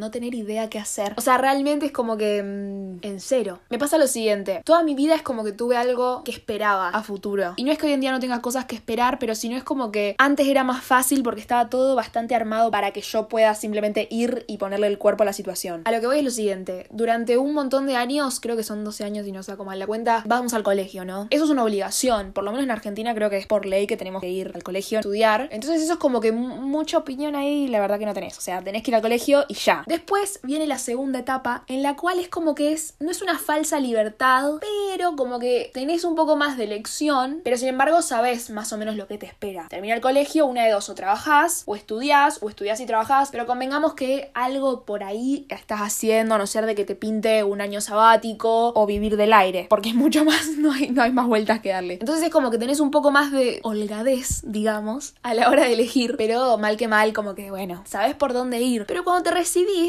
no tener idea qué hacer. O sea, realmente es como que... mm, en cero. Me pasa lo siguiente. Toda mi vida es como que tuve algo que esperaba a futuro. Y no es que hoy en día no tenga cosas que esperar, pero sino es como que antes era más fácil porque estaba todo bastante armado para que yo pueda simplemente ir y ponerle el cuerpo a la situación. A lo que voy es lo siguiente. Durante un montón de años, creo que son 12 años y no saco mal la cuenta, vamos al colegio, ¿no? Eso es una obligación. Por lo menos en Argentina creo que es por ley que tenemos que ir al colegio a estudiar. Entonces eso es como que mu- mucha opinión ahí, la verdad que no tenés. O sea, tenés que ir al colegio y ya. Después viene la segunda etapa en la cual es como que es, no es una falsa libertad, pero como que tenés un poco más de elección, pero sin embargo sabés más o menos lo que te espera. Termina el colegio, una de dos, o trabajás, o estudiás, o estudiás y trabajás, pero convengamos que algo por ahí estás haciendo, a no ser de que te pinte un año sabático o vivir del aire, porque mucho más no hay, no hay más vueltas que darle. Entonces es como que tenés un poco más de holgadez, digamos, a la hora de elegir, pero mal que mal, como que bueno, sabes por dónde ir. Pero cuando te recibís,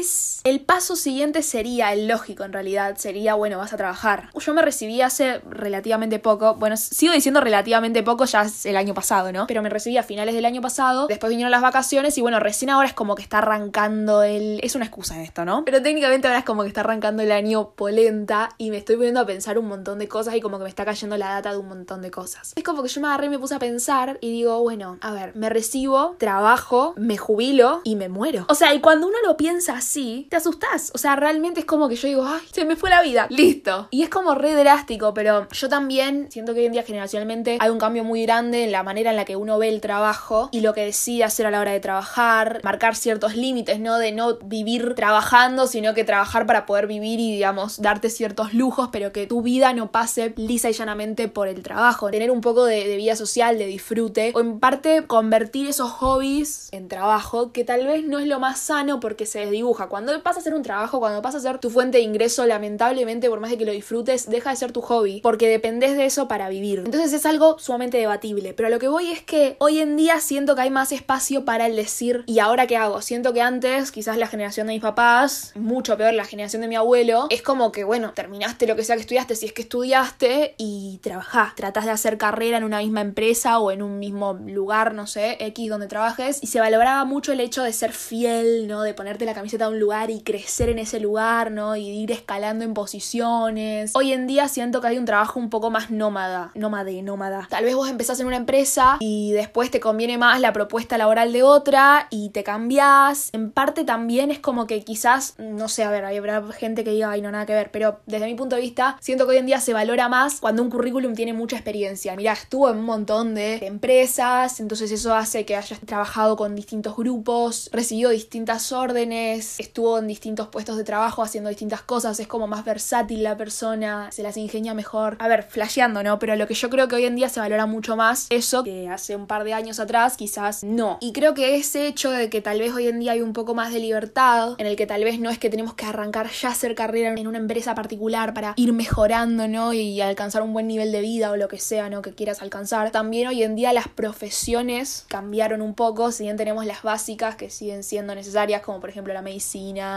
el paso siguiente sería, el lógico en realidad, sería, bueno, vas a trabajar. Yo me recibí hace relativamente poco, bueno, sigo diciendo relativamente poco, ya es el año pasado, ¿no? Pero me recibí a finales del año pasado, después vinieron las vacaciones y bueno, recién ahora es como que está arrancando el... Es una excusa esto, ¿no? Pero técnicamente ahora es como que está arrancando el año polenta y me estoy poniendo a pensar un montón de cosas y como que me está cayendo la data de un montón de cosas. Es como que yo me agarré y me puse a pensar y digo, bueno, a ver, me recibo, trabajo, me jubilo y me muero. O sea, y cuando uno lo piensa así, te asustás. O sea, realmente es como que yo digo, ay, se me fue la vida, listo. Y es como re drástico, pero yo también siento que hoy en día generacionalmente hay un cambio muy grande en la manera en la que uno ve el trabajo y lo que decide hacer a la hora de trabajar, marcar ciertos límites, ¿no? De no vivir trabajando, sino que trabajar para poder vivir y, digamos, darte ciertos lujos, pero que tu vida no pase lisa y llanamente por el trabajo. Tener un poco de, vida social, de disfrute, o en parte convertir esos hobbies en trabajo, que tal vez no es lo más sano porque se desdibuja. Cuando pasa a ser un trabajo, cuando pasa a ser tu fuente de ingreso, lamentablemente, por más de que lo disfrutes, deja de ser tu hobby, porque dependes de eso para vivir. Entonces es algo sumamente debatible. Pero a lo que voy es que hoy en día siento que hay más espacio para el decir, ¿y ahora qué hago? Siento que antes, quizás la generación de mis papás, mucho peor la generación de mi abuelo, es como que, bueno, terminaste lo que sea que estudiaste, si es que estudiaste, y trabajás. Tratás de hacer carrera en una misma empresa o en un mismo lugar, no sé, X donde trabajes, y se valoraba mucho el hecho de ser fiel, ¿no? De ponerte la camiseta de un lugar y crecer en ese lugar, ¿no? Y ir escalando en posiciones. Hoy en día siento que hay un trabajo un poco más nómada, nómade, nómada. Tal vez vos empezás en una empresa y después te conviene más la propuesta laboral de otra y te cambiás. En parte también es como que quizás, no sé, a ver, habrá gente que diga, ay, no, nada que ver, pero desde mi punto de vista, siento que hoy en día se valora más cuando un currículum tiene mucha experiencia. Mira, estuvo en un montón de empresas, entonces eso hace que hayas trabajado con distintos grupos, recibió distintas órdenes, estuvo en distintos puestos de trabajo haciendo distintas cosas, es como más versátil la persona, se las ingenia mejor. A ver, flasheando, ¿no? Pero lo que yo creo que hoy en día se valora mucho más eso que hace un par de años atrás quizás no. Y creo que ese hecho de que tal vez hoy en día hay un poco más de libertad, en el que tal vez no es que tenemos que arrancar ya hacer carrera en una empresa particular para ir mejorando, ¿no? Y alcanzar un buen nivel de vida o lo que sea, ¿no? Que quieras alcanzar. También hoy en día las profesiones cambiaron un poco, si bien tenemos las básicas que siguen siendo necesarias, como por ejemplo la medicina,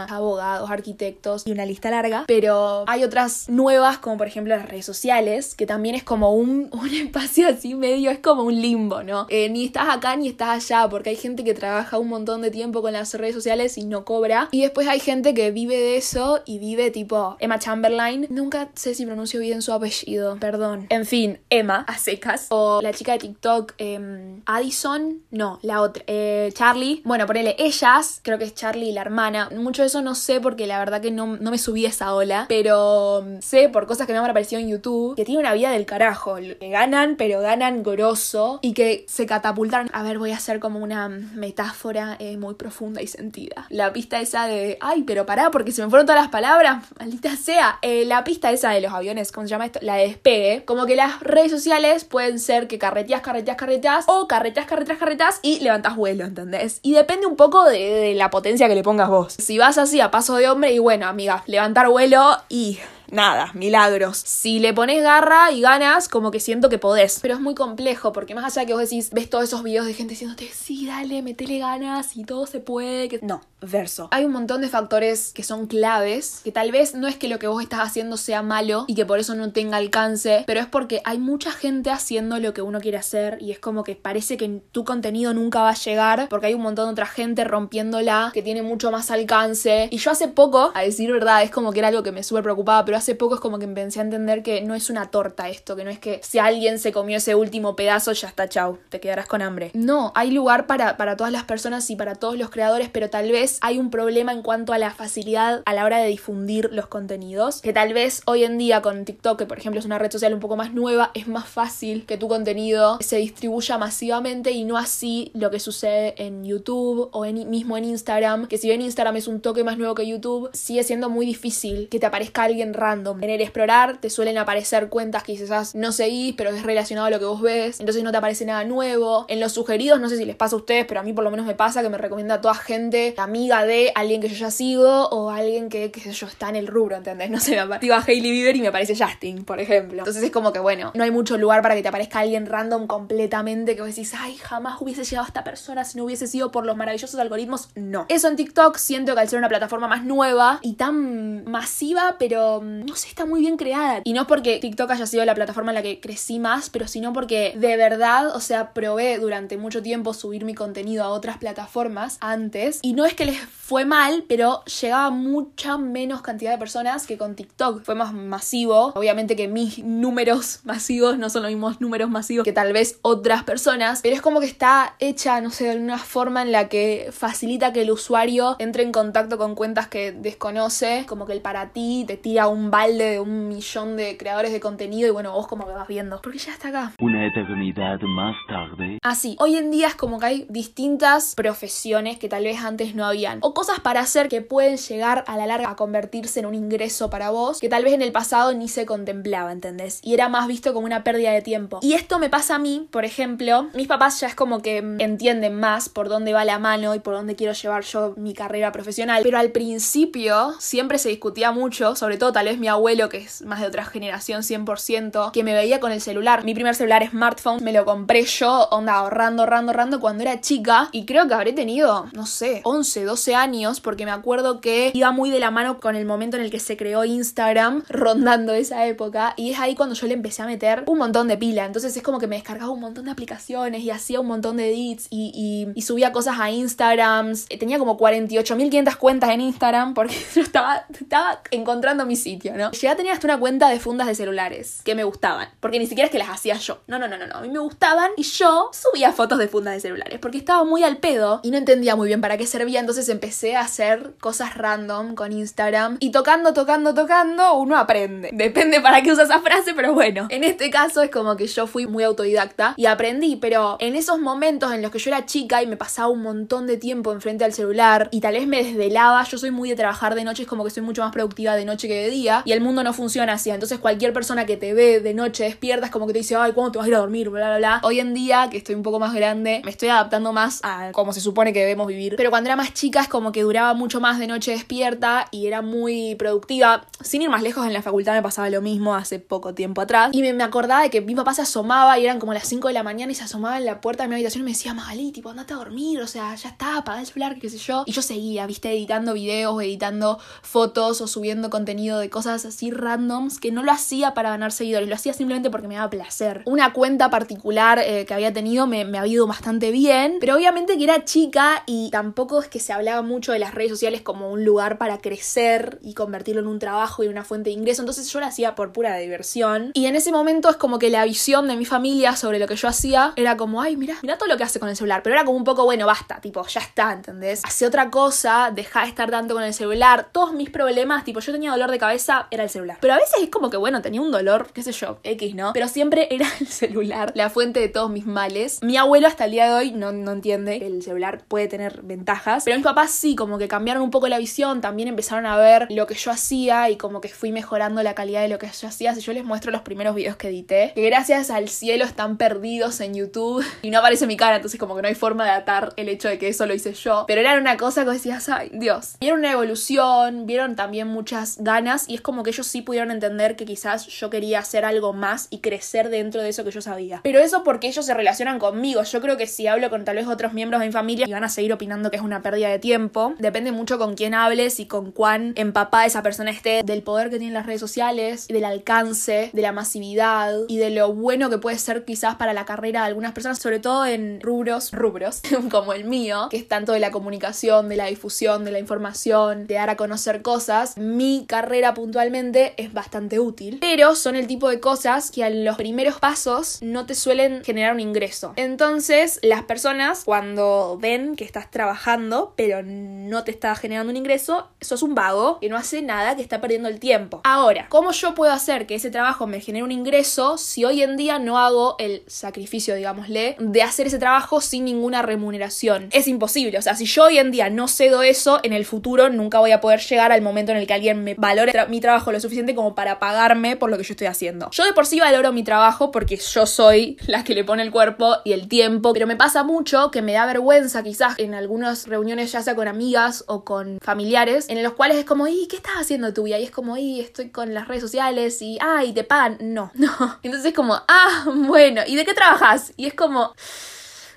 abogados, arquitectos y una lista larga, pero hay otras nuevas, como por ejemplo las redes sociales, que también es como un, un espacio así medio, es como un limbo, ¿no? Eh, ni estás acá ni estás allá, porque hay gente que trabaja un montón de tiempo con las redes sociales y no cobra, y después hay gente que vive de eso y vive tipo Emma Chamberlain, nunca sé si pronuncio bien su apellido, perdón. En fin, Emma, a secas, o la chica de TikTok, em, Addison, no, la otra, eh, Charlie, bueno, ponele ellas, creo que es Charlie y la hermana, mucho de eso no sé porque la verdad que no, no me subí esa ola, pero mm, sé por cosas que me han aparecido en YouTube que tiene una vida del carajo, que ganan, pero ganan grosso y que se catapultaron. A ver, voy a hacer como una metáfora eh, muy profunda y sentida. La pista esa de, ay, pero pará, porque se me fueron todas las palabras, maldita sea. Eh, la pista esa de los aviones, ¿cómo se llama esto? La de despegue. Como que las redes sociales pueden ser que carreteas, carreteas, carreteas, o carreteas, carreteas, carreteas y levantas vuelo, ¿entendés? Y depende un poco de, de la potencia que le pongas vos. Si vas así a paso de hombre, y bueno, amiga, levantar vuelo y nada, milagros. Si le pones garra y ganas, como que siento que podés. Pero es muy complejo, porque más allá que vos decís, ves todos esos videos de gente diciéndote, sí, dale, metele ganas y todo se puede. Que... No, verso. Hay un montón de factores que son claves, que tal vez no es que lo que vos estás haciendo sea malo y que por eso no tenga alcance, pero es porque hay mucha gente haciendo lo que uno quiere hacer y es como que parece que tu contenido nunca va a llegar porque hay un montón de otra gente rompiéndola que tiene mucho más alcance. Y yo hace poco, a decir verdad, es como que era algo que me súper preocupaba, pero hace poco es como que empecé a entender que no es una torta esto, que no es que si alguien se comió ese último pedazo, ya está, chau, te quedarás con hambre. No, hay lugar para, para todas las personas y para todos los creadores, pero tal vez hay un problema en cuanto a la facilidad a la hora de difundir los contenidos, que tal vez hoy en día con TikTok, que por ejemplo es una red social un poco más nueva, es más fácil que tu contenido se distribuya masivamente y no así lo que sucede en YouTube o en, mismo en Instagram, que si bien Instagram es un toque más nuevo que YouTube, sigue siendo muy difícil que te aparezca alguien random. En el explorar te suelen aparecer cuentas que quizás no seguís, pero es relacionado a lo que vos ves, entonces no te aparece nada nuevo. En los sugeridos, no sé si les pasa a ustedes, pero a mí por lo menos me pasa que me recomienda a toda gente, amiga de alguien que yo ya sigo o alguien que, qué sé yo, está en el rubro, ¿entendés? No sé, me aparece Hailey Bieber y me aparece Justin, por ejemplo. Entonces es como que, bueno, no hay mucho lugar para que te aparezca alguien random completamente que vos decís, ay, jamás hubiese llegado a esta persona si no hubiese sido por los maravillosos algoritmos. No. Eso en TikTok siento que al ser una plataforma más nueva y tan masiva, pero mm, no sé, está muy bien creada. Y no es porque TikTok haya sido la plataforma en la que crecí más, pero sino porque de verdad, o sea, probé durante mucho tiempo subir mi contenido a otras plataformas antes. Y no es que les fue mal, pero llegaba mucha menos cantidad de personas que con TikTok. Fue más masivo. Obviamente que mis números masivos no son los mismos números masivos que tal vez otras personas, pero es como que está hecha, no sé, de una forma en la que facilita que el usuario entre en contacto con cuentas que desconoce, como que el para ti te tira un balde de un millón de creadores de contenido y bueno, vos como que vas viendo, porque ya está acá. Una eternidad más tarde. Así, hoy en día es como que hay distintas profesiones que tal vez antes no o cosas para hacer que pueden llegar a la larga a convertirse en un ingreso para vos, que tal vez en el pasado ni se contemplaba, ¿entendés? Y era más visto como una pérdida de tiempo. Y esto me pasa a mí, por ejemplo, mis papás ya es como que entienden más por dónde va la mano y por dónde quiero llevar yo mi carrera profesional, pero al principio siempre se discutía mucho, sobre todo tal vez mi abuelo, que es más de otra generación 100%, que me veía con el celular. Mi primer celular smartphone me lo compré yo, onda, ahorrando, ahorrando, ahorrando cuando era chica y creo que habré tenido, no sé, 11, 12 años porque me acuerdo que iba muy de la mano con el momento en el que se creó Instagram, rondando esa época y es ahí cuando yo le empecé a meter un montón de pila, entonces es como que me descargaba un montón de aplicaciones y hacía un montón de edits y, y, subía cosas a Instagram, eh, tenía como 48.500 cuentas en Instagram porque estaba, estaba encontrando mi sitio, ¿no? Llegué a hasta una cuenta de fundas de celulares que me gustaban, porque ni siquiera es que las hacía yo, no, no, no, no, no. a mí me gustaban y yo subía fotos de fundas de celulares porque estaba muy al pedo y no entendía muy bien para qué servía, entonces empecé a hacer cosas random con Instagram y tocando, tocando, tocando, uno aprende. Depende para qué usa esa frase, pero bueno, en este caso es como que yo fui muy autodidacta y aprendí, pero en esos momentos en los que yo era chica y me pasaba un montón de tiempo enfrente al celular y tal vez me desvelaba, yo soy muy de trabajar de noche, es como que soy mucho más productiva de noche que de día y el mundo no funciona así, entonces cualquier persona que te ve de noche despierta es como que te dice, ay, ¿cuándo te vas a ir a dormir? Bla, bla, bla. Hoy en día, que estoy un poco más grande, me estoy adaptando más a cómo se supone que debemos vivir, pero cuando era más chica es como que duraba mucho más de noche despierta y era muy productiva. Sin ir más lejos, en la facultad me pasaba lo mismo hace poco tiempo atrás y me, acordaba de que mi papá se asomaba y eran como las 5 de la mañana y se asomaba en la puerta de mi habitación y me decía, Magali, tipo, andate a dormir, o sea, ya está, apaga el celular, qué sé yo. Y yo seguía, viste, editando videos, editando fotos o subiendo contenido de cosas así randoms que no lo hacía para ganar seguidores, lo hacía simplemente porque me daba placer. Una cuenta particular eh, que había tenido me, me había ido bastante bien, pero obviamente que era chica y tampoco es que se hablaba mucho de las redes sociales como un lugar para crecer y convertirlo en un trabajo y una fuente de ingreso, entonces yo lo hacía por pura diversión. Y en ese momento es como que la visión de mi familia sobre lo que yo hacía era como, ay, mira, mira todo lo que hace con el celular, pero era como un poco, bueno, basta, tipo, ya está, ¿entendés? Hace otra cosa, deja de estar tanto con el celular, todos mis problemas, tipo, yo tenía dolor de cabeza, era el celular. Pero a veces es como que, bueno, tenía un dolor, qué sé yo, X, ¿no? Pero siempre era el celular, la fuente de todos mis males. Mi abuelo hasta el día de hoy no, no entiende que el celular puede tener ventajas, pero mis papás sí, como que cambiaron un poco la visión, también empezaron a ver lo que yo hacía y como que fui mejorando la calidad de lo que yo hacía. Si yo les muestro los primeros videos que edité, que gracias al cielo están perdidos en YouTube y no aparece mi cara, entonces como que no hay forma de atar el hecho de que eso lo hice yo. Pero era una cosa que decías, ay, Dios. Vieron una evolución, vieron también muchas ganas y es como que ellos sí pudieron entender que quizás yo quería hacer algo más y crecer dentro de eso que yo sabía. Pero eso porque ellos se relacionan conmigo. Yo creo que si hablo con tal vez otros miembros de mi familia y van a seguir opinando que es una pérdida de tiempo. Depende mucho con quién hables y con cuán empapada esa persona esté del poder que tienen las redes sociales, del alcance, de la masividad y de lo bueno que puede ser quizás para la carrera de algunas personas, sobre todo en rubros, rubros como el mío, que es tanto de la comunicación, de la difusión, de la información, de dar a conocer cosas. Mi carrera puntualmente es bastante útil, pero son el tipo de cosas que en los primeros pasos no te suelen generar un ingreso. Entonces, las personas cuando ven que estás trabajando, pero no te está generando un ingreso, sos un vago que no hace nada, que está perdiendo el tiempo. Ahora, ¿cómo yo puedo hacer que ese trabajo me genere un ingreso si hoy en día no hago el sacrificio, digámosle, de hacer ese trabajo sin ninguna remuneración? Es imposible, o sea, si yo hoy en día no cedo eso, en el futuro nunca voy a poder llegar al momento en el que alguien me valore mi trabajo lo suficiente como para pagarme por lo que yo estoy haciendo. Yo de por sí valoro mi trabajo porque yo soy la que le pone el cuerpo y el tiempo, pero me pasa mucho que me da vergüenza quizás en algunas reuniones ya sea con amigas o con familiares en los cuales es como, ¿y qué estás haciendo vida? Y es como, y estoy con las redes sociales y, ay, te pagan. No, no. Entonces es como, ah, bueno, ¿y de qué trabajas? Y es como...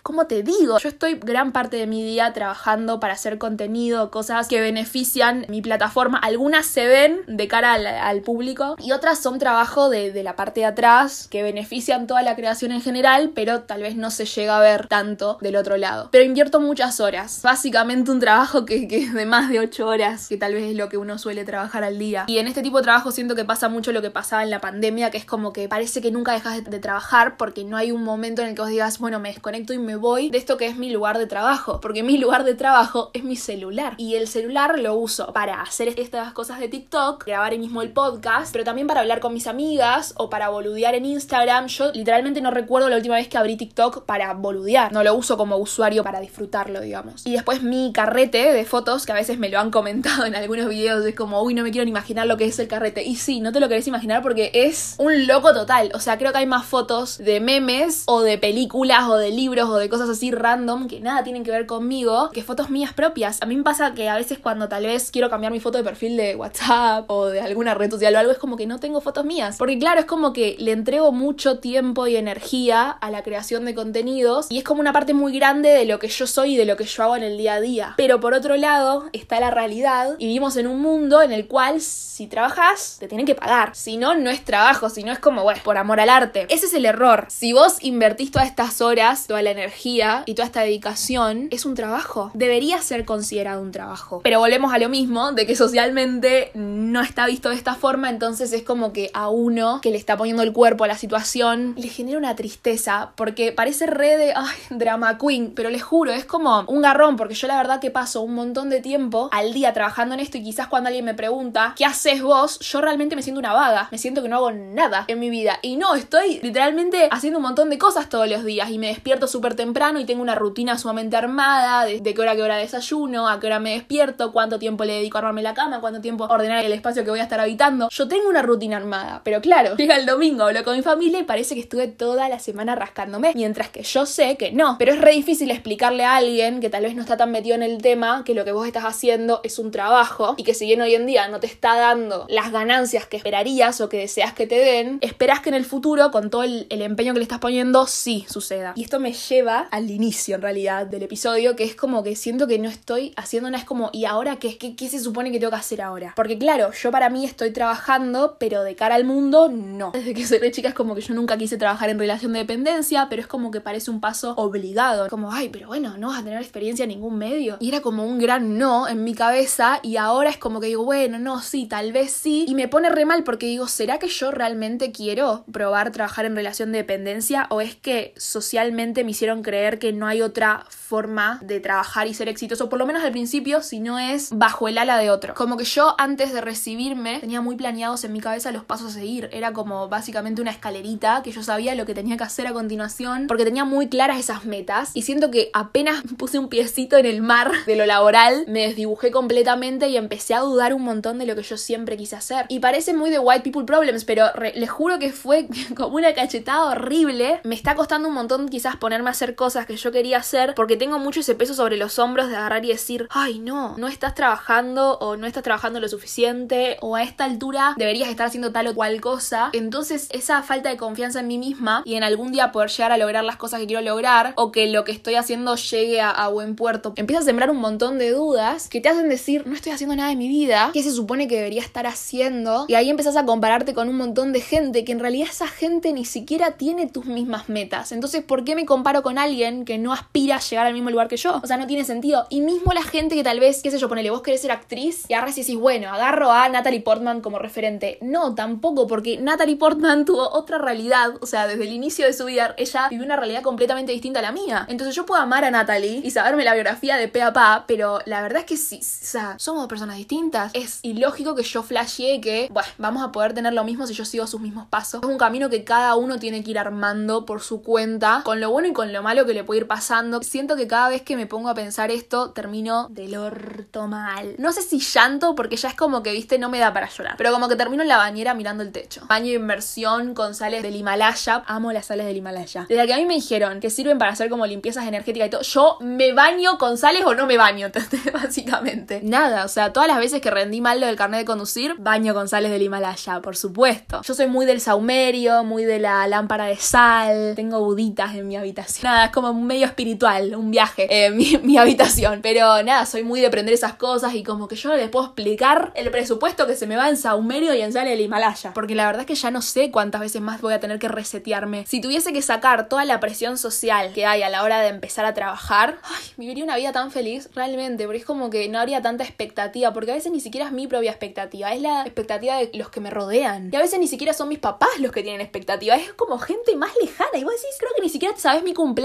¿Cómo te digo? Yo estoy gran parte de mi día trabajando para hacer contenido, cosas que benefician mi plataforma. Algunas se ven de cara al, público y otras son trabajo de, la parte de atrás que benefician toda la creación en general, pero tal vez no se llega a ver tanto del otro lado. Pero invierto muchas horas. Básicamente un trabajo que, que es de más de 8 horas, que tal vez es lo que uno suele trabajar al día. Y en este tipo de trabajo siento que pasa mucho lo que pasaba en la pandemia, que es como que parece que nunca dejas de, de trabajar porque no hay un momento en el que vos digas, bueno, me desconecto y me voy de esto que es mi lugar de trabajo, porque mi lugar de trabajo es mi celular y el celular lo uso para hacer estas cosas de TikTok, grabar el mismo el podcast, pero también para hablar con mis amigas o para boludear en Instagram. Yo literalmente no recuerdo la última vez que abrí TikTok para boludear, no lo uso como usuario para disfrutarlo, digamos. Y después mi carrete de fotos, que a veces me lo han comentado en algunos videos, es como, uy, no me quiero ni imaginar lo que es el carrete. Y sí, no te lo querés imaginar porque es un loco total. O sea, creo que hay más fotos de memes o de películas o de libros o de cosas así random que nada tienen que ver conmigo que fotos mías propias. A mí me pasa que a veces cuando tal vez quiero cambiar mi foto de perfil de WhatsApp o de alguna red social o algo, es como que no tengo fotos mías. Porque claro, es como que le entrego mucho tiempo y energía a la creación de contenidos y es como una parte muy grande de lo que yo soy y de lo que yo hago en el día a día. Pero por otro lado está la realidad y vivimos en un mundo en el cual si trabajas te tienen que pagar. Si no, no es trabajo, si no es como, bueno, por amor al arte. Ese es el error. Si vos invertís todas estas horas, toda la energía, y toda esta dedicación es un trabajo. Debería ser considerado un trabajo. Pero volvemos a lo mismo, de que socialmente no está visto de esta forma, entonces es como que a uno que le está poniendo el cuerpo a la situación le genera una tristeza, porque parece re de, drama queen, pero les juro, es como un garrón, porque yo la verdad que paso un montón de tiempo al día trabajando en esto y quizás cuando alguien me pregunta, ¿qué haces vos? Yo realmente me siento una vaga, me siento que no hago nada en mi vida. Y no, estoy literalmente haciendo un montón de cosas todos los días y me despierto súper temprano y tengo una rutina sumamente armada de, qué hora a qué hora desayuno, a qué hora me despierto, cuánto tiempo le dedico a armarme la cama, cuánto tiempo ordenar el espacio que voy a estar habitando. Yo tengo una rutina armada, pero claro, llega el domingo, hablo con mi familia y parece que estuve toda la semana rascándome, mientras que yo sé que no. Pero es re difícil explicarle a alguien que tal vez no está tan metido en el tema que lo que vos estás haciendo es un trabajo y que si bien hoy en día no te está dando las ganancias que esperarías o que deseas que te den, esperas que en el futuro, con todo el empeño que le estás poniendo, sí suceda. Y esto me lleva al inicio en realidad del episodio, que es como que siento que no estoy haciendo nada, es como, ¿y ahora qué, qué, qué se supone que tengo que hacer ahora? Porque claro, yo para mí estoy trabajando, pero de cara al mundo, no. Desde que soy chica es como que yo nunca quise trabajar en relación de dependencia, pero es como que parece un paso obligado. Como, ay, pero bueno, no vas a tener experiencia en ningún medio. Y era como un gran no en mi cabeza y ahora es como que digo, bueno, no, sí, tal vez sí. Y me pone re mal porque digo, ¿será que yo realmente quiero probar trabajar en relación de dependencia o es que socialmente me hicieron creer que no hay otra forma de trabajar y ser exitoso, por lo menos al principio, si no es bajo el ala de otro. Como que yo antes de recibirme tenía muy planeados en mi cabeza los pasos a seguir. Era como básicamente una escalerita que yo sabía lo que tenía que hacer a continuación porque tenía muy claras esas metas y siento que apenas puse un piecito en el mar de lo laboral, me desdibujé completamente y empecé a dudar un montón de lo que yo siempre quise hacer. Y parece muy de white people problems, pero les juro que fue como una cachetada horrible. Me está costando un montón quizás ponerme a hacer cosas que yo quería hacer porque tengo mucho ese peso sobre los hombros de agarrar y decir, ay no, no estás trabajando o no estás trabajando lo suficiente o a esta altura deberías estar haciendo tal o cual cosa. Entonces esa falta de confianza en mí misma y en algún día poder llegar a lograr las cosas que quiero lograr o que lo que estoy haciendo llegue a, a buen puerto, empieza a sembrar un montón de dudas que te hacen decir, no estoy haciendo nada de mi vida, ¿qué se supone que debería estar haciendo? Y ahí empezás a compararte con un montón de gente que en realidad esa gente ni siquiera tiene tus mismas metas. Entonces, ¿por qué me comparo con alguien que no aspira a llegar al mismo lugar que yo? O sea, no tiene sentido. Y mismo la gente que tal vez, qué sé yo, ponele, vos querés ser actriz y agarras y decís, bueno, agarro a Natalie Portman como referente. No, tampoco, porque Natalie Portman tuvo otra realidad. O sea, desde el inicio de su vida, ella vivió una realidad completamente distinta a la mía. Entonces yo puedo amar a Natalie y saberme la biografía de pe a pa, pero la verdad es que sí, o sea, somos personas distintas. Es ilógico que yo flasheé que, bueno, vamos a poder tener lo mismo si yo sigo sus mismos pasos. Es un camino que cada uno tiene que ir armando por su cuenta, con lo bueno y con lo malo que le puede ir pasando. Siento que cada vez que me pongo a pensar esto, termino del orto mal. No sé si llanto, porque ya es como que, viste, no me da para llorar. Pero como que termino en la bañera mirando el techo. Baño de inversión con sales del Himalaya. Amo las sales del Himalaya. Desde que a mí me dijeron que sirven para hacer como limpiezas energéticas y todo, yo me baño con sales o no me baño. Básicamente. Nada, o sea, todas las veces que rendí mal lo del carnet de conducir, baño con sales del Himalaya, por supuesto. Yo soy muy del saumerio, muy de la lámpara de sal, tengo buditas en mi habitación. Nada, es como medio espiritual, un viaje, eh, mi, habitación. Pero nada, soy muy de aprender esas cosas y como que yo les puedo explicar el presupuesto que se me va en saumerio y en sal del Himalaya. Porque la verdad es que ya no sé cuántas veces más voy a tener que resetearme. Si tuviese que sacar toda la presión social que hay a la hora de empezar a trabajar, viviría una vida tan feliz, realmente, porque es como que no habría tanta expectativa, porque a veces ni siquiera es mi propia expectativa, es la expectativa de los que me rodean. Y a veces ni siquiera son mis papás los que tienen expectativa, es como gente más lejana. Y vos decís, creo que ni siquiera sabes mi cumpleaños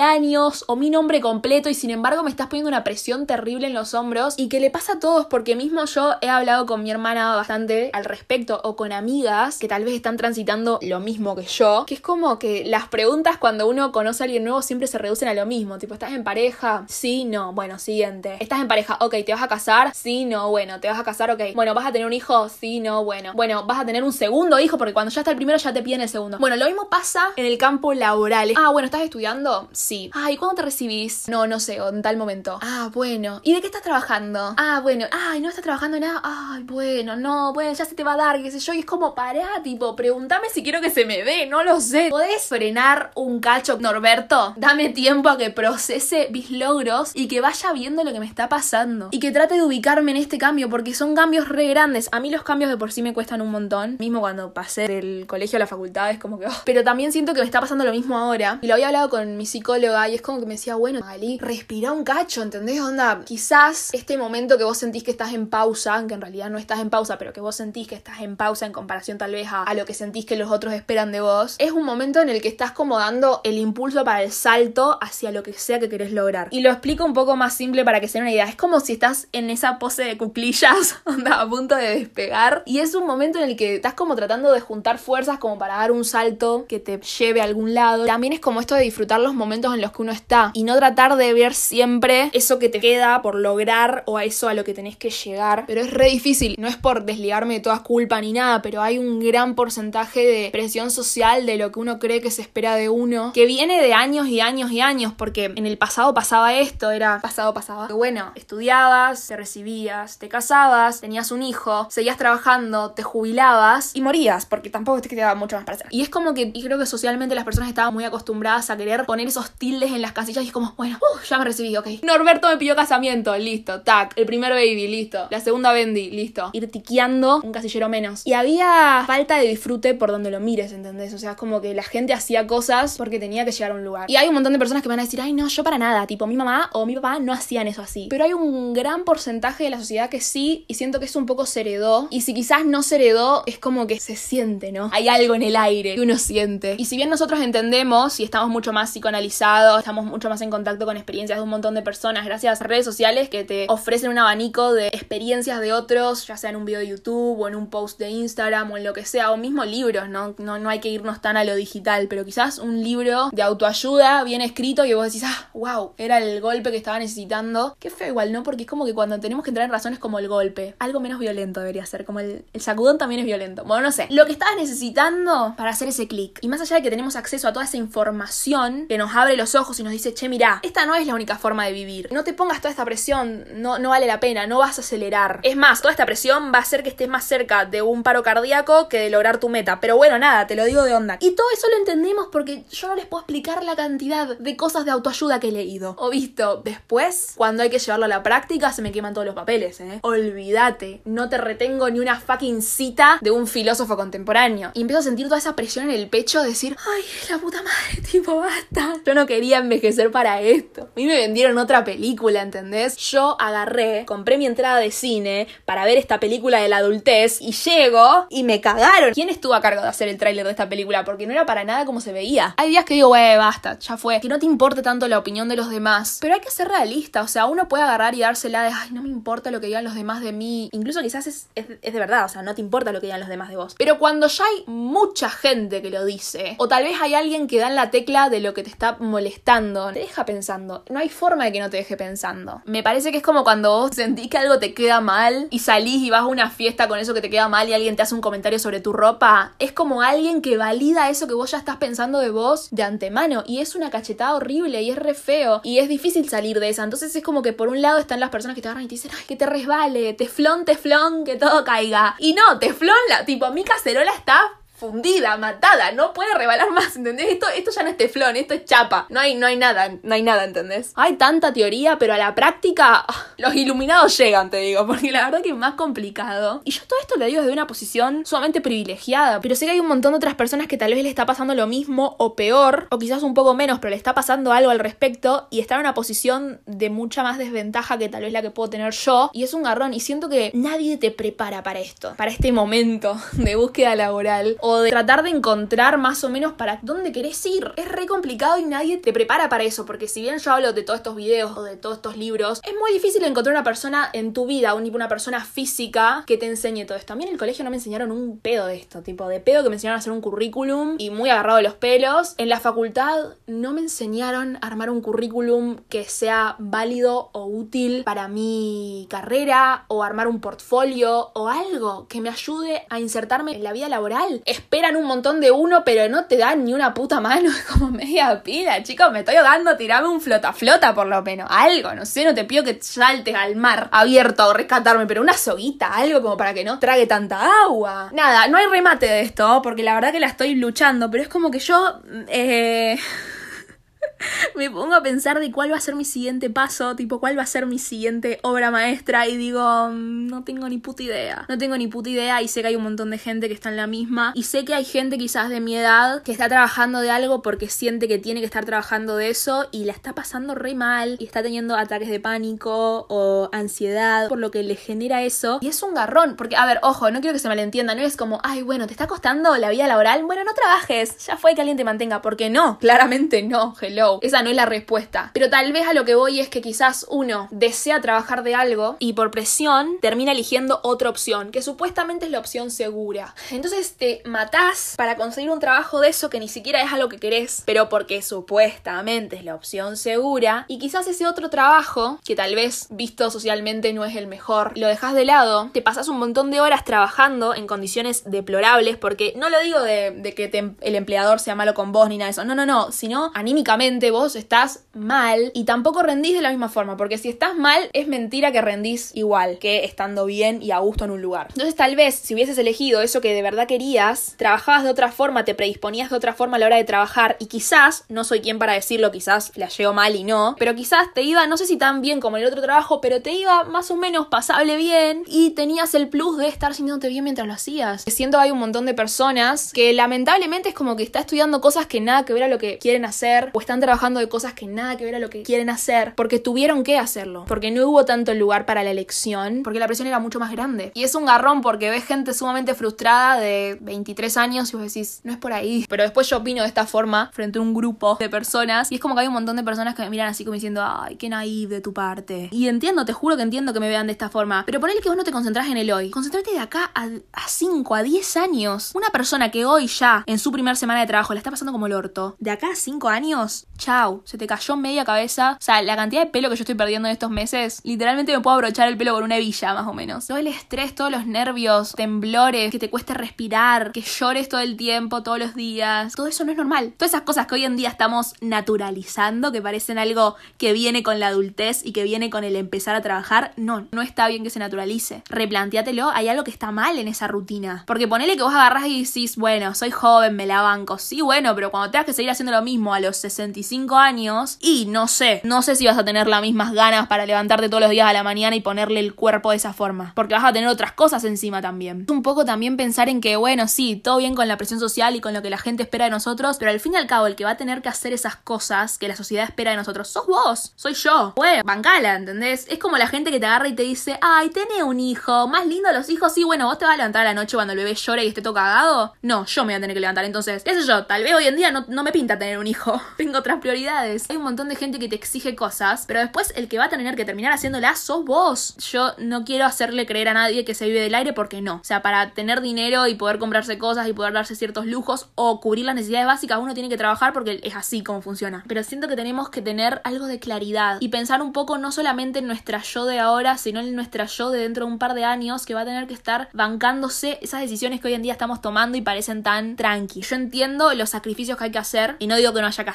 o mi nombre completo y sin embargo me estás poniendo una presión terrible en los hombros y que le pasa a todos, porque mismo yo he hablado con mi hermana bastante al respecto o con amigas que tal vez están transitando lo mismo que yo, que es como que las preguntas cuando uno conoce a alguien nuevo siempre se reducen a lo mismo, tipo, ¿estás en pareja? Sí, no, bueno, siguiente. ¿Estás en pareja? Ok, ¿te vas a casar? Sí, no, bueno, ¿te vas a casar? Ok. Bueno, ¿vas a tener un hijo? Sí, no, bueno. Bueno, ¿vas a tener un segundo hijo? Porque cuando ya está el primero ya te piden el segundo. Bueno, lo mismo pasa en el campo laboral. Ah, bueno, ¿estás estudiando? Sí. Ay, ¿cuándo te recibís? No, no sé, o en tal momento. Ah, bueno. ¿Y de qué estás trabajando? Ah, bueno. Ay, no estás trabajando nada. Ay, bueno, no, bueno, ya se te va a dar, qué sé yo. Y es como, pará, tipo, pregúntame si quiero que se me dé, no lo sé. ¿Podés frenar un cacho, Norberto? Dame tiempo a que procese mis logros y que vaya viendo lo que me está pasando. Y que trate de ubicarme en este cambio, porque son cambios re grandes. A mí los cambios de por sí me cuestan un montón. Mismo cuando pasé del colegio a la facultad, es como que. oh. Pero también siento que me está pasando lo mismo ahora. Y lo había hablado con mi psicóloga y es como que me decía, bueno, Ali, respira un cacho, ¿entendés? Onda, quizás este momento que vos sentís que estás en pausa, que en realidad no estás en pausa, pero que vos sentís que estás en pausa en comparación tal vez a, a lo que sentís que los otros esperan de vos, es un momento en el que estás como dando el impulso para el salto hacia lo que sea que querés lograr. Y lo explico un poco más simple para que se den una idea. Es como si estás en esa pose de cuclillas, onda, a punto de despegar. Y es un momento en el que estás como tratando de juntar fuerzas como para dar un salto que te lleve a algún lado. También es como esto de disfrutar los momentos en los que uno está y no tratar de ver siempre eso que te queda por lograr o a eso a lo que tenés que llegar. Pero es re difícil. No es por desligarme de toda culpa ni nada, pero hay un gran porcentaje de presión social de lo que uno cree que se espera de uno, que viene de años y años y años, porque en el pasado pasaba esto, era pasado pasaba. Que bueno, estudiabas, te recibías, te casabas, tenías un hijo, seguías trabajando, te jubilabas y morías, porque tampoco te quedaba mucho más para hacer. Y es como que, y creo que socialmente las personas estaban muy acostumbradas a querer poner esos tildes en las casillas y es como, bueno, uh, ya me recibí, ok. Norberto me pidió casamiento, listo, tac. El primer baby, listo. La segunda Bendy, listo. Ir tiqueando un casillero menos. Y había falta de disfrute por donde lo mires, ¿entendés? O sea, es como que la gente hacía cosas porque tenía que llegar a un lugar. Y hay un montón de personas que van a decir, ay, no, yo para nada. Tipo, mi mamá o mi papá no hacían eso así. Pero hay un gran porcentaje de la sociedad que sí, y siento que es un poco se heredó. Y si quizás no se heredó, es como que se siente, ¿no? Hay algo en el aire que uno siente. Y si bien nosotros entendemos y estamos mucho más psicoanalizados, estamos mucho más en contacto con experiencias de un montón de personas, gracias a redes sociales que te ofrecen un abanico de experiencias de otros, ya sea en un video de YouTube o en un post de Instagram o en lo que sea, o mismo libros, ¿no? No, no hay que irnos tan a lo digital, pero quizás un libro de autoayuda bien escrito y vos decís, ah, wow, era el golpe que estaba necesitando. Qué feo igual, ¿no? Porque es como que cuando tenemos que entrar en razones como el golpe, algo menos violento debería ser, como el, el sacudón también es violento. Bueno, no sé, lo que estabas necesitando para hacer ese clic. Y más allá de que tenemos acceso a toda esa información que nos abre los ojos y nos dice, che, mirá, esta no es la única forma de vivir. No te pongas toda esta presión, no, no vale la pena, no vas a acelerar. Es más, toda esta presión va a hacer que estés más cerca de un paro cardíaco que de lograr tu meta. Pero bueno, nada, te lo digo de onda. Y todo eso lo entendemos porque yo no les puedo explicar la cantidad de cosas de autoayuda que he leído o visto. Después, cuando hay que llevarlo a la práctica, se me queman todos los papeles, ¿eh? Olvídate, no te retengo ni una fucking cita de un filósofo contemporáneo. Y empiezo a sentir toda esa presión en el pecho de decir, ay, la puta madre, tipo, basta. No quería envejecer para esto. A mí me vendieron otra película, ¿entendés? Yo agarré, compré mi entrada de cine para ver esta película de la adultez y llego y me cagaron. ¿Quién estuvo a cargo de hacer el tráiler de esta película? Porque no era para nada como se veía. Hay días que digo, wey, basta, ya fue. Que no te importe tanto la opinión de los demás. Pero hay que ser realista. O sea, uno puede agarrar y dársela de, ay, no me importa lo que digan los demás de mí. Incluso quizás es, es, es de verdad. O sea, no te importa lo que digan los demás de vos. Pero cuando ya hay mucha gente que lo dice, o tal vez hay alguien que da en la tecla de lo que te está molestando, te deja pensando. No hay forma de que no te deje pensando. Me parece que es como cuando vos sentís que algo te queda mal y salís y vas a una fiesta con eso que te queda mal y alguien te hace un comentario sobre tu ropa. Es como alguien que valida eso que vos ya estás pensando de vos de antemano. Y es una cachetada horrible y es re feo. Y es difícil salir de esa. Entonces es como que por un lado están las personas que te agarran y te dicen, ay, que te resbale, teflón, teflón, que todo caiga. Y no, teflón, la, tipo, mi cacerola está fundida, matada, no puede rebalar más, ¿entendés? Esto, esto ya no es teflón, esto es chapa. No hay, no hay nada, no hay nada, ¿entendés? Hay tanta teoría, pero a la práctica ah, los iluminados llegan, te digo, porque la verdad que es más complicado. Y yo todo esto lo digo desde una posición sumamente privilegiada, pero sé que hay un montón de otras personas que tal vez le está pasando lo mismo o peor, o quizás un poco menos, pero le está pasando algo al respecto y está en una posición de mucha más desventaja que tal vez la que puedo tener yo. Y es un garrón y siento que nadie te prepara para esto, para este momento de búsqueda laboral o de tratar de encontrar más o menos para dónde querés ir. Es re complicado y nadie te prepara para eso, porque si bien yo hablo de todos estos videos o de todos estos libros, es muy difícil encontrar una persona en tu vida, una persona física que te enseñe todo esto. A mí en el colegio no me enseñaron un pedo de esto, tipo de pedo que me enseñaron a hacer un currículum y muy agarrado de los pelos. En la facultad no me enseñaron a armar un currículum que sea válido o útil para mi carrera o armar un portfolio o algo que me ayude a insertarme en la vida laboral. Esperan un montón de uno, pero no te dan ni una puta mano, es como media pila, chicos, me estoy ahogando, tirame un flota flota por lo menos, algo, no sé, no te pido que saltes al mar abierto a rescatarme, pero una soguita, algo como para que no trague tanta agua. Nada, no hay remate de esto, porque la verdad que la estoy luchando, pero es como que yo... Eh... me pongo a pensar de cuál va a ser mi siguiente paso, tipo cuál va a ser mi siguiente obra maestra y digo, mm, no tengo ni puta idea. No tengo ni puta idea y sé que hay un montón de gente que está en la misma y sé que hay gente quizás de mi edad que está trabajando de algo porque siente que tiene que estar trabajando de eso y la está pasando re mal y está teniendo ataques de pánico o ansiedad por lo que le genera eso y es un garrón porque a ver, ojo, no quiero que se malentienda, no es como, ay, bueno, te está costando la vida laboral, bueno, no trabajes, ya fue que alguien te mantenga, porque no, claramente no, hello. Esa no es la respuesta. Pero tal vez a lo que voy es que quizás uno desea trabajar de algo y por presión termina eligiendo otra opción, que supuestamente es la opción segura. Entonces te matás para conseguir un trabajo de eso que ni siquiera es algo que querés, pero porque supuestamente es la opción segura. Y quizás ese otro trabajo, que tal vez visto socialmente no es el mejor, lo dejas de lado, te pasas un montón de horas trabajando en condiciones deplorables, porque no lo digo de, que el empleador sea malo con vos ni nada de eso, no, no, no, sino anímicamente vos estás mal y tampoco rendís de la misma forma, porque si estás mal es mentira que rendís igual que estando bien y a gusto en un lugar. Entonces tal vez si hubieses elegido eso que de verdad querías, trabajabas de otra forma, te predisponías de otra forma a la hora de trabajar y quizás, no soy quien para decirlo, quizás la llevo mal y no, pero quizás te iba, no sé si tan bien como en el otro trabajo, pero te iba más o menos pasable bien y tenías el plus de estar sintiéndote bien mientras lo hacías. Siento que hay un montón de personas que lamentablemente es como que está estudiando cosas que nada que ver a lo que quieren hacer o están trabajando de cosas que nada que ver a lo que quieren hacer, porque tuvieron que hacerlo, porque no hubo tanto lugar para la elección, porque la presión era mucho más grande. Y es un garrón porque ves gente sumamente frustrada de 23 años y vos decís, no es por ahí. Pero después yo opino de esta forma frente a un grupo de personas y es como que hay un montón de personas que me miran así como diciendo, ay, qué naive de tu parte. Y entiendo, te juro que entiendo que me vean de esta forma, pero por el que vos no te concentras en el hoy. Concentrate de acá a 5, a 10 años. Una persona que hoy ya, en su primera semana de trabajo, la está pasando como el orto, de acá a 5 años chau, se te cayó media cabeza. O sea, la cantidad de pelo que yo estoy perdiendo en estos meses, literalmente me puedo abrochar el pelo con una hebilla, más o menos. Todo el estrés, todos los nervios, temblores, que te cueste respirar, que llores todo el tiempo, todos los días. Todo eso no es normal. Todas esas cosas que hoy en día estamos naturalizando, que parecen algo que viene con la adultez y que viene con el empezar a trabajar, no, no está bien que se naturalice. Replantéatelo, hay algo que está mal en esa rutina. Porque ponele que vos agarrás y decís, bueno, soy joven, me la banco. Sí, bueno, pero cuando tengas que seguir haciendo lo mismo a los 65 años, y no sé, no sé si vas a tener las mismas ganas para levantarte todos los días a la mañana y ponerle el cuerpo de esa forma. Porque vas a tener otras cosas encima también. Un poco también pensar en que, bueno, sí, todo bien con la presión social y con lo que la gente espera de nosotros, pero al fin y al cabo el que va a tener que hacer esas cosas que la sociedad espera de nosotros sos vos, soy yo. Bueno, bancala, ¿entendés? Es como la gente que te agarra y te dice, ay, tenés un hijo, más lindo los hijos, sí, bueno, vos te vas a levantar a la noche cuando el bebé llora y esté todo cagado. No, yo me voy a tener que levantar. Entonces, qué sé yo, tal vez hoy en día no, no me pinta tener un hijo. Tengo otras prioridades. Hay un montón de gente que te exige cosas, pero después el que va a tener que terminar haciéndolas sos vos. Yo no quiero hacerle creer a nadie que se vive del aire porque no. O sea, para tener dinero y poder comprarse cosas y poder darse ciertos lujos o cubrir las necesidades básicas, uno tiene que trabajar porque es así como funciona. Pero siento que tenemos que tener algo de claridad y pensar un poco no solamente en nuestra yo de ahora, sino en nuestra yo de dentro de un par de años que va a tener que estar bancándose esas decisiones que hoy en día estamos tomando y parecen tan tranqui. Yo entiendo los sacrificios que hay que hacer y no digo que no haya que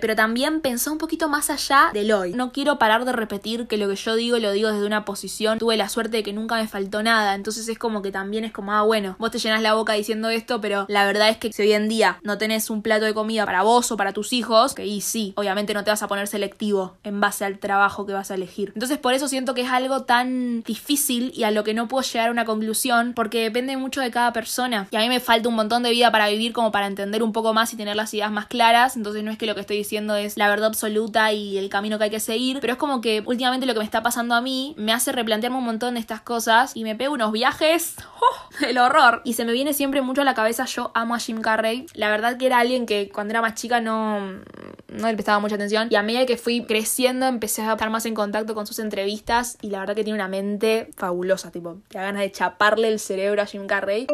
pero también pensá un poquito más allá del hoy. No quiero parar de repetir que lo que yo digo lo digo desde una posición. Tuve la suerte de que nunca me faltó nada, entonces es como que también es como, ah, bueno, vos te llenas la boca diciendo esto, pero la verdad es que si hoy en día no tenés un plato de comida para vos o para tus hijos, que y sí, obviamente no te vas a poner selectivo en base al trabajo que vas a elegir. Entonces por eso siento que es algo tan difícil y a lo que no puedo llegar a una conclusión, porque depende mucho de cada persona. Y a mí me falta un montón de vida para vivir como para entender un poco más y tener las ideas más claras, entonces no es que lo que estoy diciendo es la verdad absoluta y el camino que hay que seguir, pero es como que últimamente lo que me está pasando a mí me hace replantearme un montón de estas cosas y me pego unos viajes, ¡oh! el horror. Y se me viene siempre mucho a la cabeza, yo amo a Jim Carrey. La verdad que era alguien que cuando era más chica no, no le prestaba mucha atención y a medida que fui creciendo empecé a estar más en contacto con sus entrevistas y la verdad que tiene una mente fabulosa, tipo, te da ganas de chaparle el cerebro a Jim Carrey.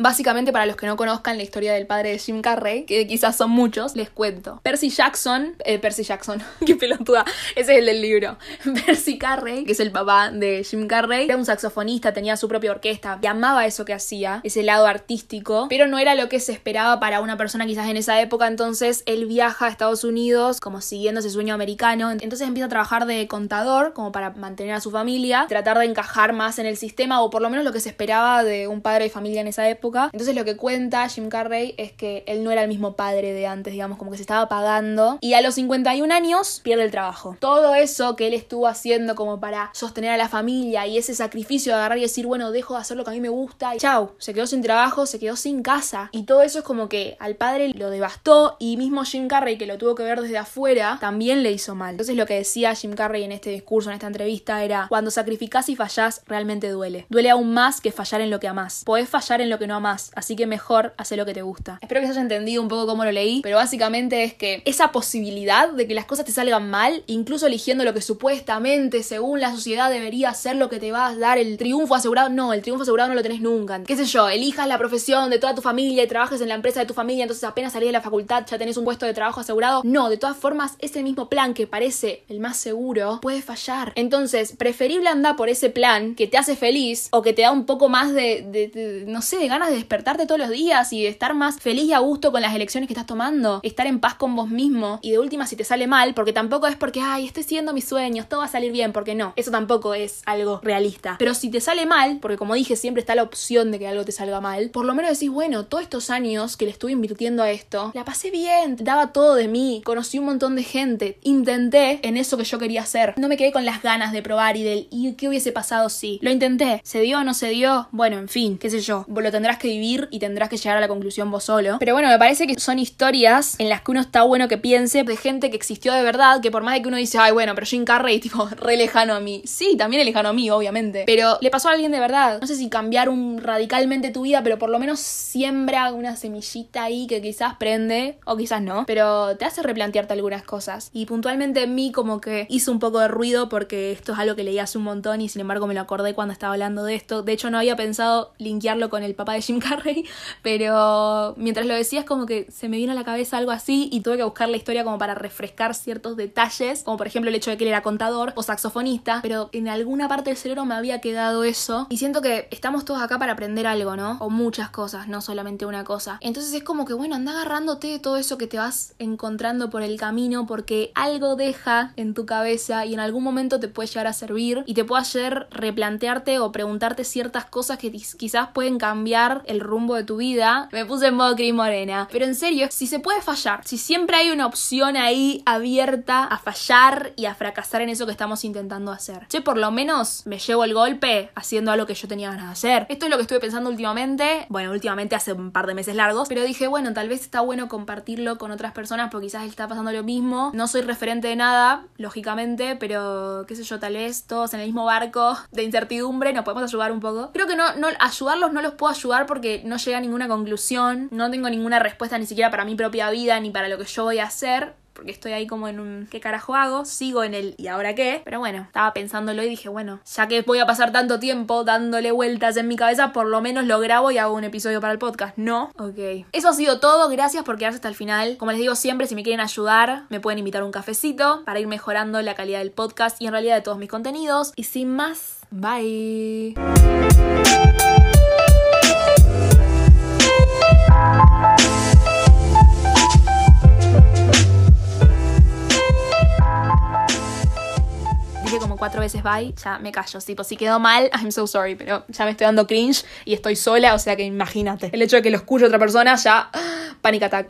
Básicamente, para los que no conozcan la historia del padre de Jim Carrey, que quizás son muchos, les cuento. Percy Jackson, eh, Percy Jackson, qué pelotuda, ese es el del libro. Percy Carrey, que es el papá de Jim Carrey, era un saxofonista, tenía su propia orquesta, y amaba eso que hacía, ese lado artístico, pero no era lo que se esperaba para una persona quizás en esa época, entonces él viaja a Estados Unidos como siguiendo ese sueño americano, entonces empieza a trabajar de contador como para mantener a su familia, tratar de encajar más en el sistema o por lo menos lo que se esperaba de un padre de familia en esa época entonces lo que cuenta Jim Carrey es que él no era el mismo padre de antes, digamos, como que se estaba pagando. Y a los 51 años pierde el trabajo. Todo eso que él estuvo haciendo como para sostener a la familia y ese sacrificio de agarrar y decir, bueno, dejo de hacer lo que a mí me gusta. Y chau, se quedó sin trabajo, se quedó sin casa. Y todo eso es como que al padre lo devastó y mismo Jim Carrey, que lo tuvo que ver desde afuera, también le hizo mal. Entonces lo que decía Jim Carrey en este discurso, en esta entrevista, era, cuando sacrificás y fallás, realmente duele. Duele aún más que fallar en lo que amás. Podés fallar en lo que no más, así que mejor hace lo que te gusta. Espero que se haya entendido un poco cómo lo leí, pero básicamente es que esa posibilidad de que las cosas te salgan mal, incluso eligiendo lo que supuestamente, según la sociedad, debería ser lo que te va a dar el triunfo asegurado, no, el triunfo asegurado no lo tenés nunca. Qué sé yo, elijas la profesión de toda tu familia y trabajes en la empresa de tu familia, entonces apenas salís de la facultad ya tenés un puesto de trabajo asegurado. No, de todas formas, ese mismo plan que parece el más seguro puede fallar. Entonces, preferible andar por ese plan que te hace feliz o que te da un poco más de, no sé, de ganas de despertarte todos los días y estar más feliz y a gusto con las elecciones que estás tomando, estar en paz con vos mismo y de última si te sale mal, porque tampoco es porque, ay, estoy siguiendo mis sueños, todo va a salir bien, porque no, eso tampoco es algo realista. Pero si te sale mal, porque como dije, siempre está la opción de que algo te salga mal, por lo menos decís, bueno, todos estos años que le estuve invirtiendo a esto, la pasé bien, daba todo de mí, conocí un montón de gente, intenté en eso que yo quería hacer, no me quedé con las ganas de probar y del, ¿y qué hubiese pasado si? Lo intenté, ¿se dio no se dio? Bueno, en fin, qué sé yo, lo tendrás que vivir y tendrás que llegar a la conclusión vos solo. Pero bueno, me parece que son historias en las que uno está bueno que piense de gente que existió de verdad, que por más de que uno dice, ay, bueno, pero Jim Carrey, tipo, re lejano a mí. Sí, también lejano a mí, obviamente. Pero le pasó a alguien de verdad. No sé si cambiar un radicalmente tu vida, pero por lo menos siembra una semillita ahí que quizás prende, o quizás no, pero te hace replantearte algunas cosas. Y puntualmente en mí como que hizo un poco de ruido porque esto es algo que leí hace un montón y sin embargo me lo acordé cuando estaba hablando de esto. De hecho, no había pensado linkearlo con el papá de Jim Carrey, pero mientras lo decía es como que se me vino a la cabeza algo así y tuve que buscar la historia como para refrescar ciertos detalles, como por ejemplo el hecho de que él era contador o saxofonista, pero en alguna parte del cerebro me había quedado eso y siento que estamos todos acá para aprender algo, ¿no? O muchas cosas, no solamente una cosa. Entonces es como que bueno, anda agarrándote de todo eso que te vas encontrando por el camino porque algo deja en tu cabeza y en algún momento te puede llegar a servir y te puede hacer replantearte o preguntarte ciertas cosas que quizás pueden cambiar el rumbo de tu vida. Me puse en modo Cris Morena. Pero en serio, si se puede fallar, si siempre hay una opción ahí abierta a fallar y a fracasar en eso que estamos intentando hacer. Che, por lo menos me llevo el golpe haciendo algo que yo tenía ganas de hacer. Esto es lo que estuve pensando últimamente. Bueno, últimamente hace un par de meses largos. Pero dije, bueno, tal vez está bueno compartirlo con otras personas porque quizás está pasando lo mismo. No soy referente de nada, lógicamente, pero qué sé yo, tal vez todos en el mismo barco de incertidumbre nos podemos ayudar un poco. Creo que no, no ayudarlos no los puedo ayudar porque no llega a ninguna conclusión. No tengo ninguna respuesta ni siquiera para mi propia vida ni para lo que yo voy a hacer porque estoy ahí como en un ¿qué carajo hago? Sigo en el ¿y ahora qué? Pero bueno, estaba pensándolo y dije, bueno, ya que voy a pasar tanto tiempo dándole vueltas en mi cabeza, por lo menos lo grabo y hago un episodio para el podcast, ¿no? Ok. Eso ha sido todo, gracias por quedarse hasta el final. Como les digo siempre, si me quieren ayudar, me pueden invitar a un cafecito para ir mejorando la calidad del podcast y en realidad de todos mis contenidos. Y sin más, bye. Cuatro veces bye, ya me callo. Tipo, si quedó mal, I'm so sorry, pero ya me estoy dando cringe y estoy sola, o sea que imagínate. El hecho de que lo escuche otra persona, ya, panic attack.